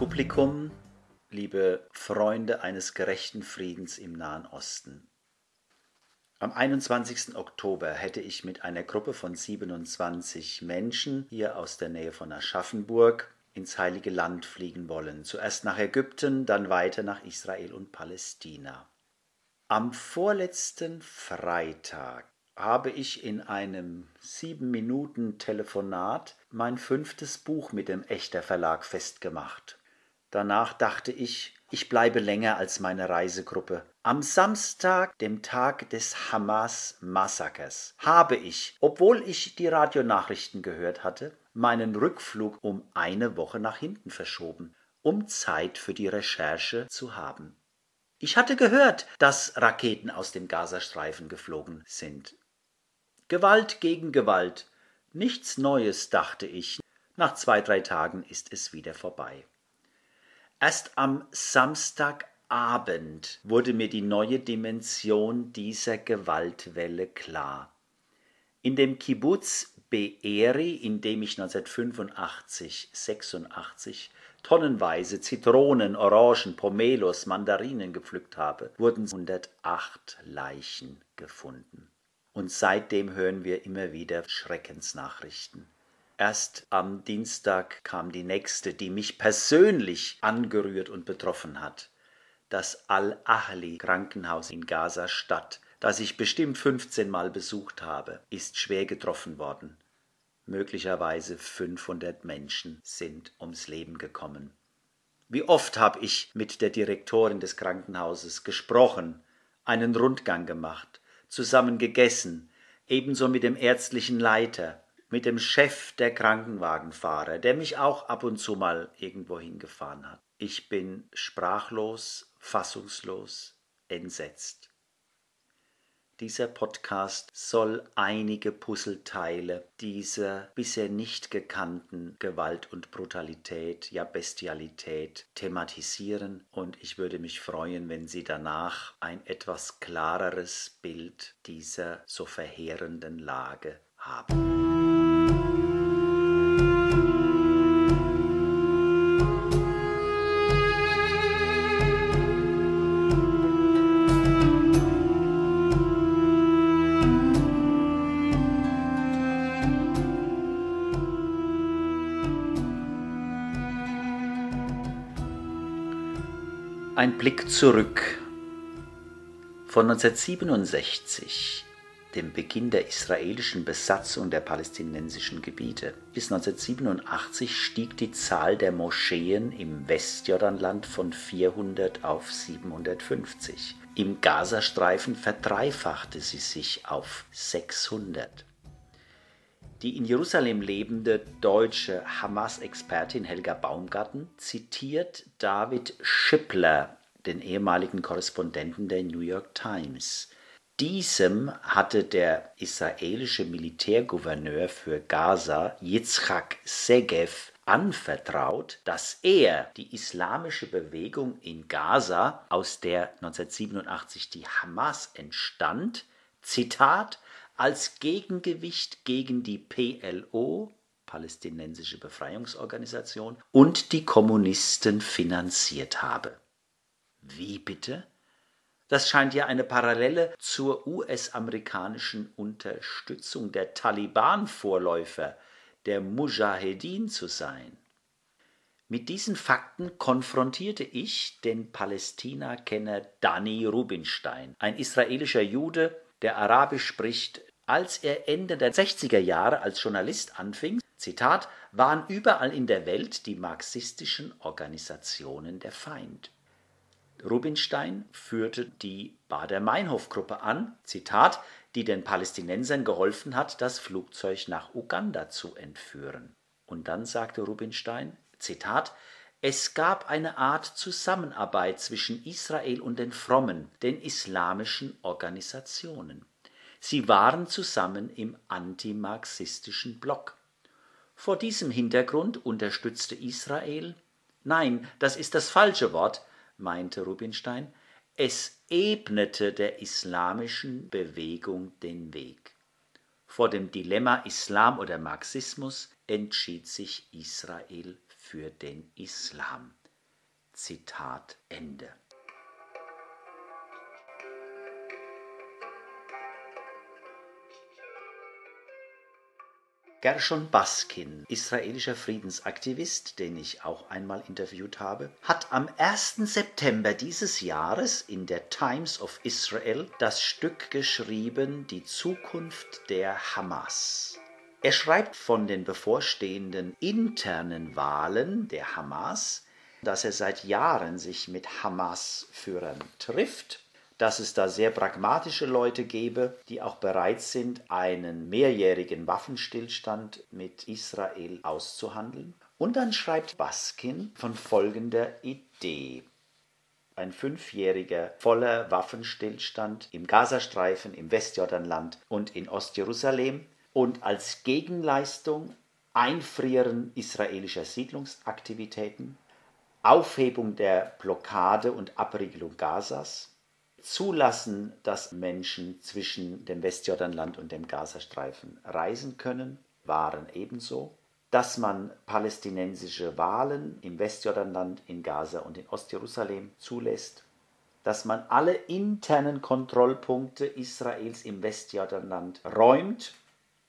Publikum, liebe Freunde eines gerechten Friedens im Nahen Osten. Am 21. Oktober hätte ich mit einer Gruppe von 27 Menschen hier aus der Nähe von Aschaffenburg ins Heilige Land fliegen wollen. Zuerst nach Ägypten, dann weiter nach Israel und Palästina. Am vorletzten Freitag habe ich in einem sieben Minuten Telefonat mein fünftes Buch mit dem Echter Verlag festgemacht. Danach dachte ich, ich bleibe länger als meine Reisegruppe. Am Samstag, dem Tag des Hamas-Massakers, habe ich, obwohl ich die Radionachrichten gehört hatte, meinen Rückflug um eine Woche nach hinten verschoben, um Zeit für die Recherche zu haben. Ich hatte gehört, dass Raketen aus dem Gazastreifen geflogen sind. Gewalt gegen Gewalt. Nichts Neues, dachte ich. Nach zwei, drei Tagen ist es wieder vorbei. Erst am Samstagabend wurde mir die neue Dimension dieser Gewaltwelle klar. In dem Kibbutz Be'eri, in dem ich 1985, 86 tonnenweise Zitronen, Orangen, Pomelos, Mandarinen gepflückt habe, wurden 108 Leichen gefunden. Und seitdem hören wir immer wieder Schreckensnachrichten. Erst am Dienstag kam die nächste, die mich persönlich angerührt und betroffen hat. Das Al-Ahli Krankenhaus in Gaza-Stadt, das ich bestimmt 15 Mal besucht habe, ist schwer getroffen worden. Möglicherweise 500 Menschen sind ums Leben gekommen. Wie oft habe ich mit der Direktorin des Krankenhauses gesprochen, einen Rundgang gemacht, zusammen gegessen, ebenso mit dem ärztlichen Leiter, mit dem Chef der Krankenwagenfahrer, der mich auch ab und zu mal irgendwo hingefahren hat. Ich bin sprachlos, fassungslos, entsetzt. Dieser Podcast soll einige Puzzleteile dieser bisher nicht gekannten Gewalt und Brutalität, ja Bestialität thematisieren und ich würde mich freuen, wenn Sie danach ein etwas klareres Bild dieser so verheerenden Lage haben. Ein Blick zurück. Von 1967, dem Beginn der israelischen Besatzung der palästinensischen Gebiete, bis 1987 stieg die Zahl der Moscheen im Westjordanland von 400 auf 750. Im Gazastreifen verdreifachte sie sich auf 600. Die in Jerusalem lebende deutsche Hamas-Expertin Helga Baumgarten zitiert David Schippler, den ehemaligen Korrespondenten der New York Times. Diesem hatte der israelische Militärgouverneur für Gaza, Yitzhak Segev, anvertraut, dass er die islamische Bewegung in Gaza, aus der 1987 die Hamas entstand, Zitat, als Gegengewicht gegen die PLO, Palästinensische Befreiungsorganisation, und die Kommunisten finanziert habe. Wie bitte? Das scheint ja eine Parallele zur US-amerikanischen Unterstützung der Taliban-Vorläufer, der Mujahedin zu sein. Mit diesen Fakten konfrontierte ich den Palästina-Kenner Danny Rubinstein, ein israelischer Jude, der Arabisch spricht, als er Ende der 60er Jahre als Journalist anfing, Zitat, waren überall in der Welt die marxistischen Organisationen der Feind. Rubinstein führte die Bader-Meinhof-Gruppe an, Zitat, die den Palästinensern geholfen hat, das Flugzeug nach Uganda zu entführen. Und dann sagte Rubinstein, Zitat, es gab eine Art Zusammenarbeit zwischen Israel und den frommen, den islamischen Organisationen. Sie waren zusammen im antimarxistischen Block. Vor diesem Hintergrund unterstützte Israel Nein, das ist das falsche Wort, meinte Rubinstein, es ebnete der islamischen Bewegung den Weg. Vor dem Dilemma Islam oder Marxismus entschied sich Israel für den Islam. Zitat Ende. Gershon Baskin, israelischer Friedensaktivist, den ich auch einmal interviewt habe, hat am 1. September dieses Jahres in der Times of Israel das Stück geschrieben Die Zukunft der Hamas. Er schreibt von den bevorstehenden internen Wahlen der Hamas, dass er seit Jahren sich mit Hamas-Führern trifft dass es da sehr pragmatische Leute gäbe, die auch bereit sind, einen mehrjährigen Waffenstillstand mit Israel auszuhandeln. Und dann schreibt Baskin von folgender Idee. Ein fünfjähriger voller Waffenstillstand im Gazastreifen, im Westjordanland und in Ostjerusalem und als Gegenleistung Einfrieren israelischer Siedlungsaktivitäten, Aufhebung der Blockade und Abriegelung Gazas, zulassen, dass Menschen zwischen dem Westjordanland und dem Gazastreifen reisen können, waren ebenso, dass man palästinensische Wahlen im Westjordanland, in Gaza und in Ostjerusalem zulässt, dass man alle internen Kontrollpunkte Israels im Westjordanland räumt.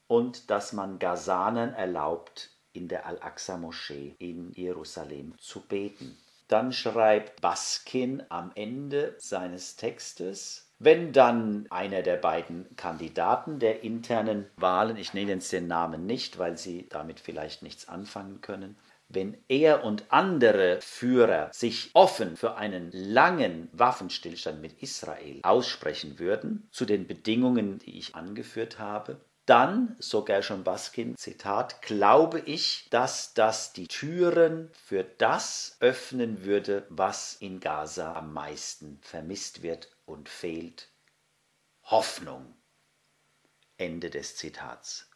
Und dass man Gazanern erlaubt, in der Al-Aqsa-Moschee in Jerusalem zu beten. Dann schreibt Baskin am Ende seines Textes, wenn dann einer der beiden Kandidaten der internen Wahlen, ich nenne jetzt den Namen nicht, weil sie damit vielleicht nichts anfangen können, wenn er und andere Führer sich offen für einen langen Waffenstillstand mit Israel aussprechen würden, zu den Bedingungen, die ich angeführt habe, dann, so Gershon Baskin, Zitat, glaube ich, dass das die Türen für das öffnen würde, was in Gaza am meisten vermisst wird und fehlt. Hoffnung. Ende des Zitats.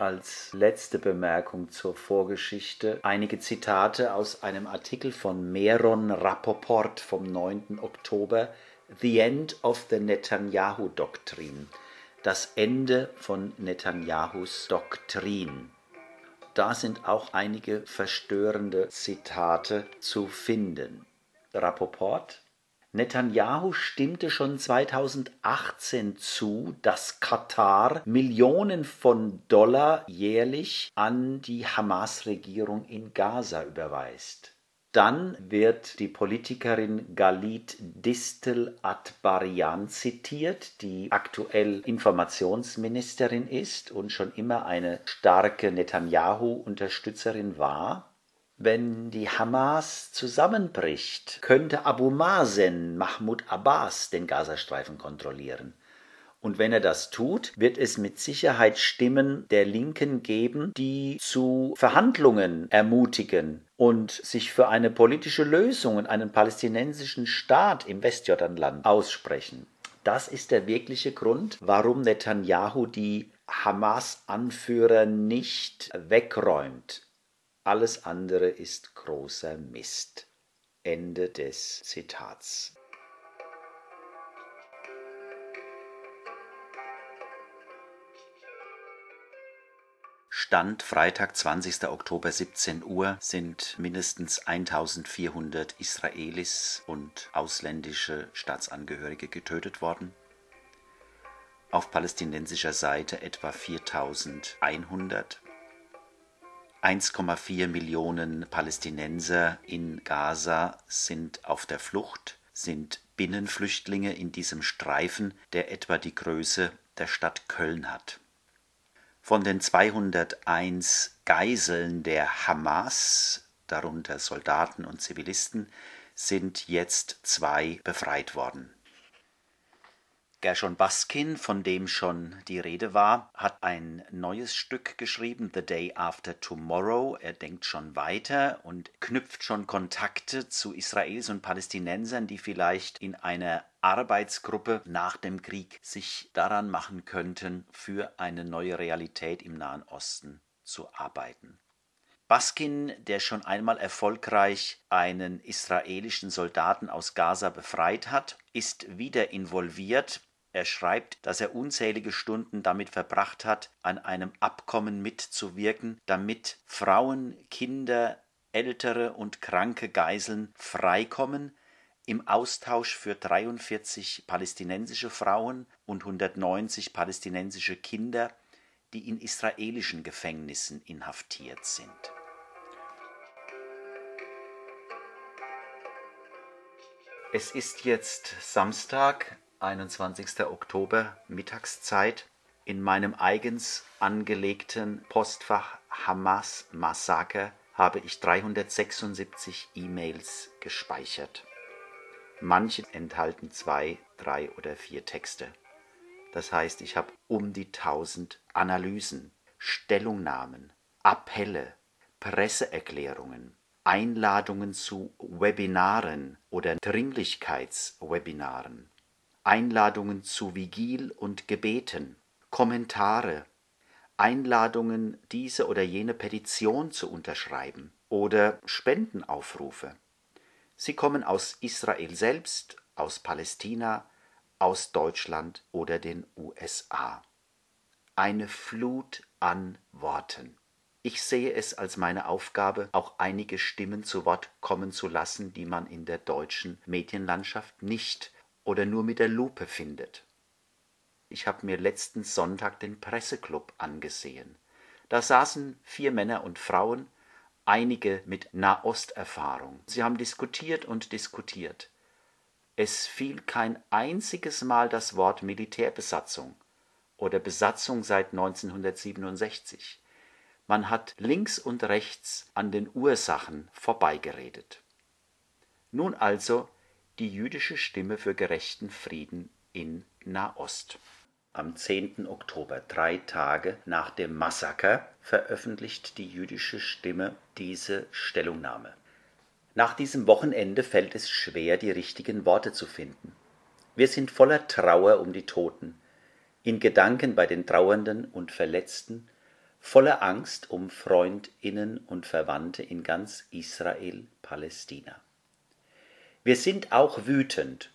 Als letzte Bemerkung zur Vorgeschichte einige Zitate aus einem Artikel von Meron Rappoport vom 9. Oktober The End of the Netanyahu Doctrine. Das Ende von Netanyahus Doktrin. Da sind auch einige verstörende Zitate zu finden. Rappoport Netanyahu stimmte schon 2018 zu, dass Katar Millionen von Dollar jährlich an die Hamas-Regierung in Gaza überweist. Dann wird die Politikerin Galit Distel Atbarian zitiert, die aktuell Informationsministerin ist und schon immer eine starke Netanyahu-Unterstützerin war. Wenn die Hamas zusammenbricht, könnte Abu Mazen Mahmoud Abbas den Gazastreifen kontrollieren. Und wenn er das tut, wird es mit Sicherheit Stimmen der Linken geben, die zu Verhandlungen ermutigen und sich für eine politische Lösung und einen palästinensischen Staat im Westjordanland aussprechen. Das ist der wirkliche Grund, warum Netanyahu die Hamas-Anführer nicht wegräumt. Alles andere ist großer Mist. Ende des Zitats. Stand Freitag, 20. Oktober 17 Uhr sind mindestens 1400 Israelis und ausländische Staatsangehörige getötet worden. Auf palästinensischer Seite etwa 4100 1,4 Millionen Palästinenser in Gaza sind auf der Flucht, sind Binnenflüchtlinge in diesem Streifen, der etwa die Größe der Stadt Köln hat. Von den 201 Geiseln der Hamas, darunter Soldaten und Zivilisten, sind jetzt zwei befreit worden. Gershon Baskin, von dem schon die Rede war, hat ein neues Stück geschrieben, The Day After Tomorrow. Er denkt schon weiter und knüpft schon Kontakte zu Israelis und Palästinensern, die vielleicht in einer Arbeitsgruppe nach dem Krieg sich daran machen könnten, für eine neue Realität im Nahen Osten zu arbeiten. Baskin, der schon einmal erfolgreich einen israelischen Soldaten aus Gaza befreit hat, ist wieder involviert Er schreibt, dass er unzählige Stunden damit verbracht hat, an einem Abkommen mitzuwirken, damit Frauen, Kinder, ältere und kranke Geiseln freikommen, im Austausch für 43 palästinensische Frauen und 190 palästinensische Kinder, die in israelischen Gefängnissen inhaftiert sind. Es ist jetzt Samstag, 21. Oktober, Mittagszeit. In meinem eigens angelegten Postfach Hamas Massaker habe ich 376 E-Mails gespeichert. Manche enthalten zwei, drei oder vier Texte. Das heißt, ich habe um die 1000 Analysen, Stellungnahmen, Appelle, Presseerklärungen, Einladungen zu Webinaren oder Dringlichkeitswebinaren, Einladungen zu Vigil und Gebeten, Kommentare, Einladungen, diese oder jene Petition zu unterschreiben oder Spendenaufrufe. Sie kommen aus Israel selbst, aus Palästina, aus Deutschland oder den USA. Eine Flut an Worten. Ich sehe es als meine Aufgabe, auch einige Stimmen zu Wort kommen zu lassen, die man in der deutschen Medienlandschaft nicht oder nur mit der Lupe findet. Ich habe mir letzten Sonntag den Presseclub angesehen. Da saßen vier Männer und Frauen, einige mit Nahosterfahrung. Sie haben diskutiert und diskutiert. Es fiel kein einziges Mal das Wort Militärbesatzung oder Besatzung seit 1967. Man hat links und rechts an den Ursachen vorbeigeredet. Nun also die jüdische Stimme für gerechten Frieden in Nahost. Am 10. Oktober, drei Tage nach dem Massaker, veröffentlicht die jüdische Stimme diese Stellungnahme. Nach diesem Wochenende fällt es schwer, die richtigen Worte zu finden. Wir sind voller Trauer um die Toten, in Gedanken bei den Trauernden und Verletzten, voller Angst um Freundinnen und Verwandte in ganz Israel, Palästina. Wir sind auch wütend,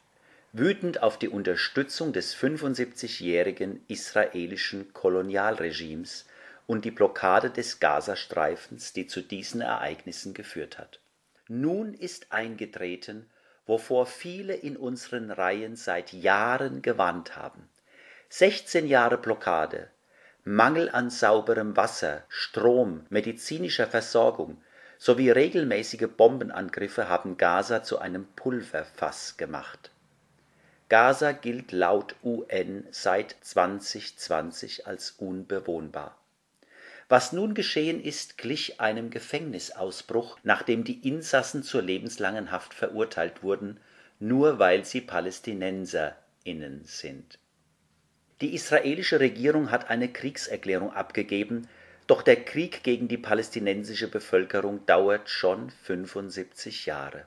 wütend auf die Unterstützung des 75-jährigen israelischen Kolonialregimes und die Blockade des Gazastreifens, die zu diesen Ereignissen geführt hat. Nun ist eingetreten, wovor viele in unseren Reihen seit Jahren gewarnt haben. 16 Jahre Blockade, Mangel an sauberem Wasser, Strom, medizinischer Versorgung sowie regelmäßige Bombenangriffe haben Gaza zu einem Pulverfass gemacht. Gaza gilt laut UN seit 2020 als unbewohnbar. Was nun geschehen ist, glich einem Gefängnisausbruch, nachdem die Insassen zur lebenslangen Haft verurteilt wurden, nur weil sie PalästinenserInnen sind die israelische Regierung hat eine Kriegserklärung abgegeben, doch der Krieg gegen die palästinensische Bevölkerung dauert schon 75 Jahre.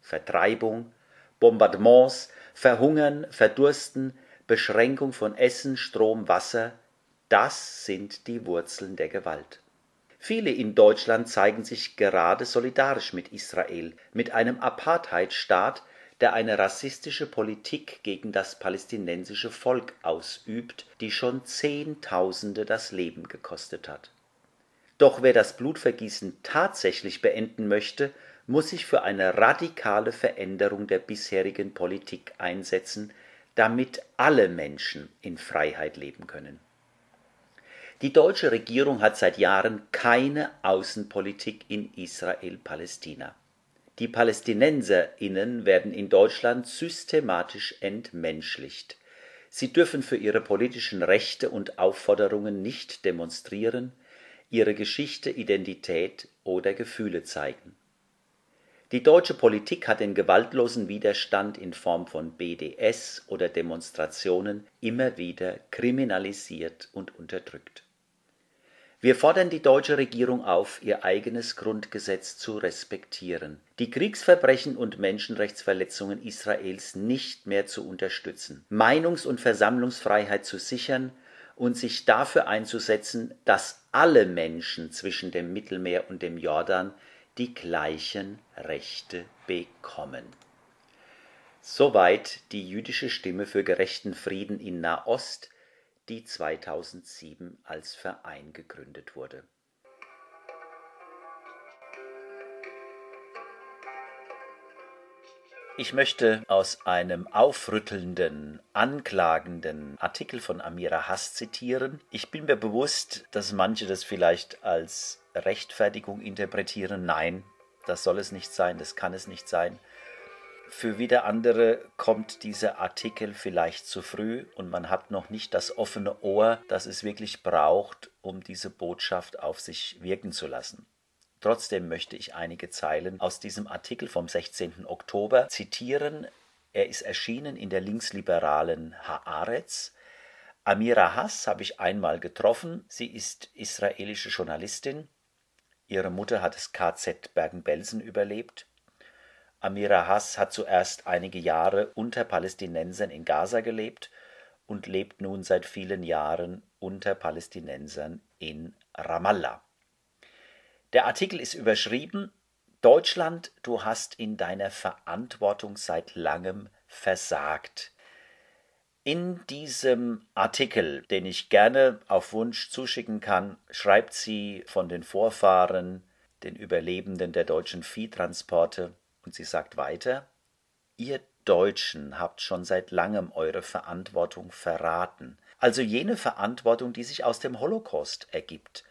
Vertreibung, Bombardements, Verhungern, Verdursten, Beschränkung von Essen, Strom, Wasser, das sind die Wurzeln der Gewalt. Viele in Deutschland zeigen sich gerade solidarisch mit Israel, mit einem Apartheidstaat, der eine rassistische Politik gegen das palästinensische Volk ausübt, die schon Zehntausende das Leben gekostet hat. Doch wer das Blutvergießen tatsächlich beenden möchte, muss sich für eine radikale Veränderung der bisherigen Politik einsetzen, damit alle Menschen in Freiheit leben können. Die deutsche Regierung hat seit Jahren keine Außenpolitik in Israel-Palästina. Die PalästinenserInnen werden in Deutschland systematisch entmenschlicht. Sie dürfen für ihre politischen Rechte und Aufforderungen nicht demonstrieren, ihre Geschichte, Identität oder Gefühle zeigen. Die deutsche Politik hat den gewaltlosen Widerstand in Form von BDS oder Demonstrationen immer wieder kriminalisiert und unterdrückt wir fordern die deutsche Regierung auf, ihr eigenes Grundgesetz zu respektieren, die Kriegsverbrechen und Menschenrechtsverletzungen Israels nicht mehr zu unterstützen, Meinungs- und Versammlungsfreiheit zu sichern und sich dafür einzusetzen, dass alle Menschen zwischen dem Mittelmeer und dem Jordan die gleichen Rechte bekommen Soweit die jüdische Stimme für gerechten Frieden in Nahost, die 2007 als Verein gegründet wurde. Ich möchte aus einem aufrüttelnden, anklagenden Artikel von Amira Hass zitieren. Ich bin mir bewusst, dass manche das vielleicht als Rechtfertigung interpretieren. Nein, das soll es nicht sein, das kann es nicht sein. Für wieder andere kommt dieser Artikel vielleicht zu früh und man hat noch nicht das offene Ohr, das es wirklich braucht, um diese Botschaft auf sich wirken zu lassen. Trotzdem möchte ich einige Zeilen aus diesem Artikel vom 16. Oktober zitieren. Er ist erschienen in der linksliberalen Haaretz. Amira Hass habe ich einmal getroffen. Sie ist israelische Journalistin. Ihre Mutter hat das KZ Bergen-Belsen überlebt. Amira Hass hat zuerst einige Jahre unter Palästinensern in Gaza gelebt und lebt nun seit vielen Jahren unter Palästinensern in Ramallah. Der Artikel ist überschrieben Deutschland, du hast in deiner Verantwortung seit langem versagt. In diesem Artikel, den ich gerne auf Wunsch zuschicken kann, schreibt sie von den Vorfahren, den Überlebenden der deutschen Viehtransporte, und sie sagt weiter, ihr Deutschen habt schon seit langem eure Verantwortung verraten, also jene Verantwortung, die sich aus dem Holocaust ergibt,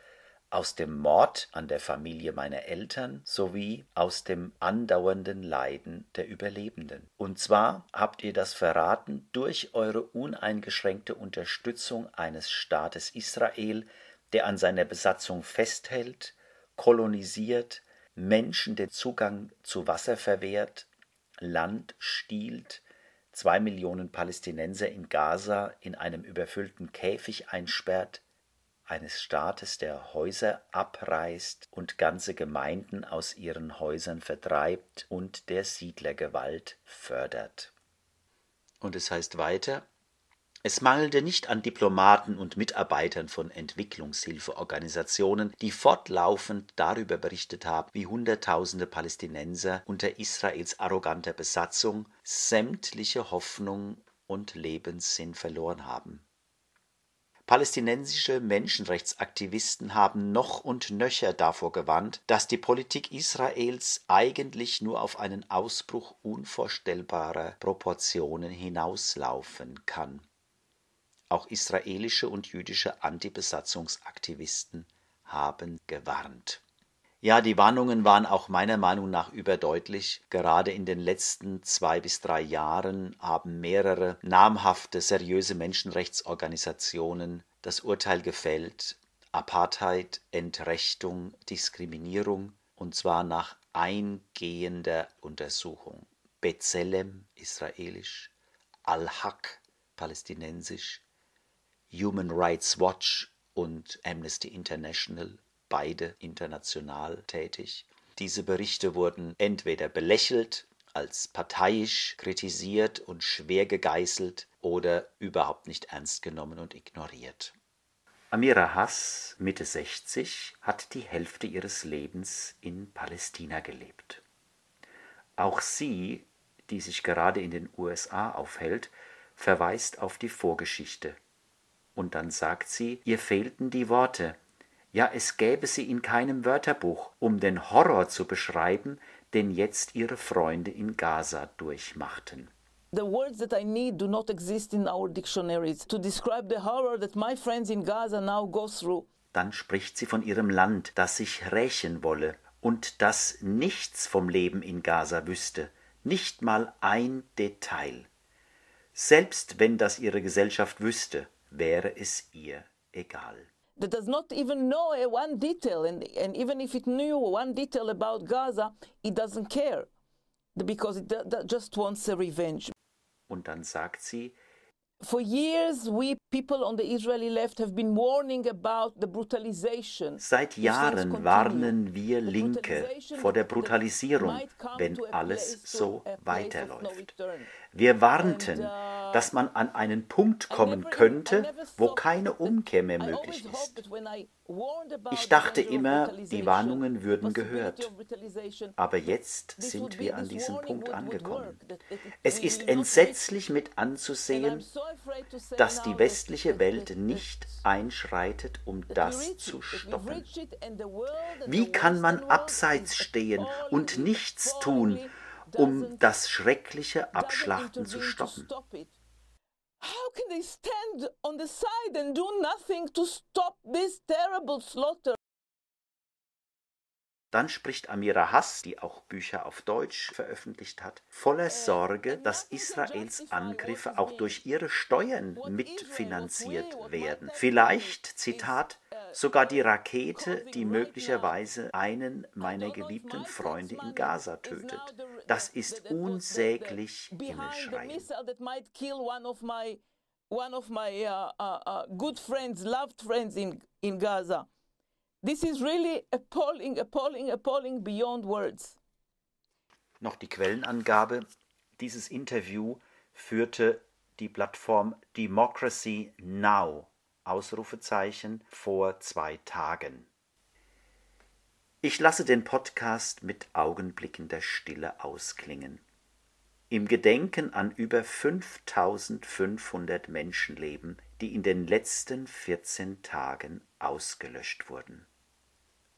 aus dem Mord an der Familie meiner Eltern sowie aus dem andauernden Leiden der Überlebenden. Und zwar habt ihr das verraten durch eure uneingeschränkte Unterstützung eines Staates Israel, der an seiner Besatzung festhält, kolonisiert, Menschen den Zugang zu Wasser verwehrt, Land stiehlt, zwei Millionen Palästinenser in Gaza in einem überfüllten Käfig einsperrt, eines Staates, der Häuser abreißt und ganze Gemeinden aus ihren Häusern vertreibt und der Siedlergewalt fördert. Und es heißt weiter, es mangelte nicht an Diplomaten und Mitarbeitern von Entwicklungshilfeorganisationen, die fortlaufend darüber berichtet haben, wie Hunderttausende Palästinenser unter Israels arroganter Besatzung sämtliche Hoffnung und Lebenssinn verloren haben. Palästinensische Menschenrechtsaktivisten haben noch und nöcher davor gewarnt, dass die Politik Israels eigentlich nur auf einen Ausbruch unvorstellbarer Proportionen hinauslaufen kann auch israelische und jüdische Antibesatzungsaktivisten haben gewarnt. Ja, die Warnungen waren auch meiner Meinung nach überdeutlich. Gerade in den letzten zwei bis drei Jahren haben mehrere namhafte, seriöse Menschenrechtsorganisationen das Urteil gefällt, Apartheid, Entrechtung, Diskriminierung, und zwar nach eingehender Untersuchung. Bezellem, israelisch, Al-Haq, palästinensisch, Human Rights Watch und Amnesty International, beide international tätig. Diese Berichte wurden entweder belächelt, als parteiisch kritisiert und schwer gegeißelt oder überhaupt nicht ernst genommen und ignoriert. Amira Hass, Mitte 60, hat die Hälfte ihres Lebens in Palästina gelebt. Auch sie, die sich gerade in den USA aufhält, verweist auf die Vorgeschichte und dann sagt sie, ihr fehlten die Worte. Ja, es gäbe sie in keinem Wörterbuch, um den Horror zu beschreiben, den jetzt ihre Freunde in Gaza durchmachten. The words that I need do not exist in our dictionaries to describe the horror that my friends in Gaza now go through. Dann spricht sie von ihrem Land, das sich rächen wolle und das nichts vom Leben in Gaza wüsste, nicht mal ein Detail. Selbst wenn das ihre Gesellschaft wüsste, wäre es ihr egal. That does not even know one detail, and, and even if it knew one detail about Gaza, it doesn't care because it just wants a revenge. Und dann sagt sie, For years, we people on the Israeli left have been warning about the brutalization. Seit Jahren warnen wir Linke vor der Brutalisierung, wenn alles so weiterläuft. Wir warnten, uh, dass man an einen Punkt kommen könnte, wo keine Umkehr mehr möglich ist. Ich dachte immer, die Warnungen würden gehört. Aber jetzt sind wir an diesem Punkt angekommen. Es ist entsetzlich mit anzusehen, dass die westliche Welt nicht einschreitet, um das zu stoppen. Wie kann man abseits stehen und nichts tun, um das schreckliche Abschlachten zu stoppen? How can they stand on the side and do nothing to stop this terrible slaughter? Dann spricht Amira Hass, die auch Bücher auf Deutsch veröffentlicht hat, voller Sorge, dass Israels Angriffe auch durch ihre Steuern mitfinanziert werden. Vielleicht, Zitat, sogar die Rakete, die möglicherweise einen meiner geliebten Freunde in Gaza tötet. Das ist unsäglich Himmelschreien. One of my uh, uh, uh, good friends, loved friends in, in Gaza. This is really appalling, appalling, appalling beyond words. Noch die Quellenangabe. Dieses Interview führte die Plattform Democracy Now Ausrufezeichen vor zwei Tagen. Ich lasse den Podcast mit Augenblicken der Stille ausklingen. Im Gedenken an über 5500 Menschenleben, die in den letzten 14 Tagen ausgelöscht wurden.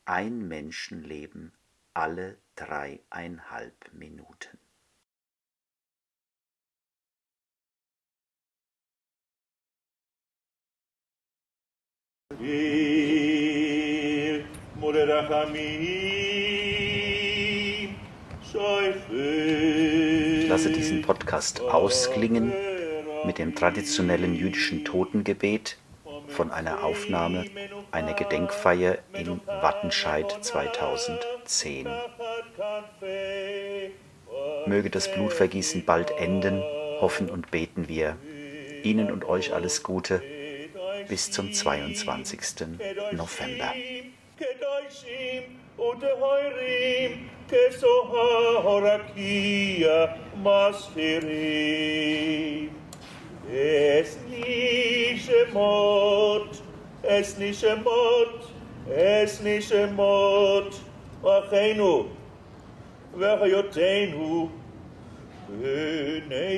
Ein Menschenleben alle dreieinhalb Minuten. Ich lasse diesen Podcast ausklingen mit dem traditionellen jüdischen Totengebet von einer Aufnahme einer Gedenkfeier in Wattenscheid 2010. Möge das Blutvergießen bald enden, hoffen und beten wir. Ihnen und euch alles Gute bis zum 22. November. Es nische Mord, es nische Mord, es nische Mord, Achenu, ויותנו, בני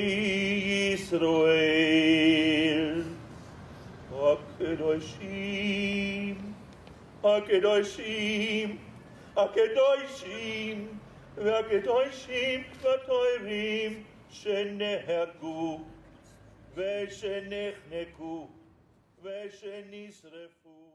ישראל, הקדושים, הקדושים, הקדושים, והקדושים כתובים שנהגו ושנחנקו ושנשרפו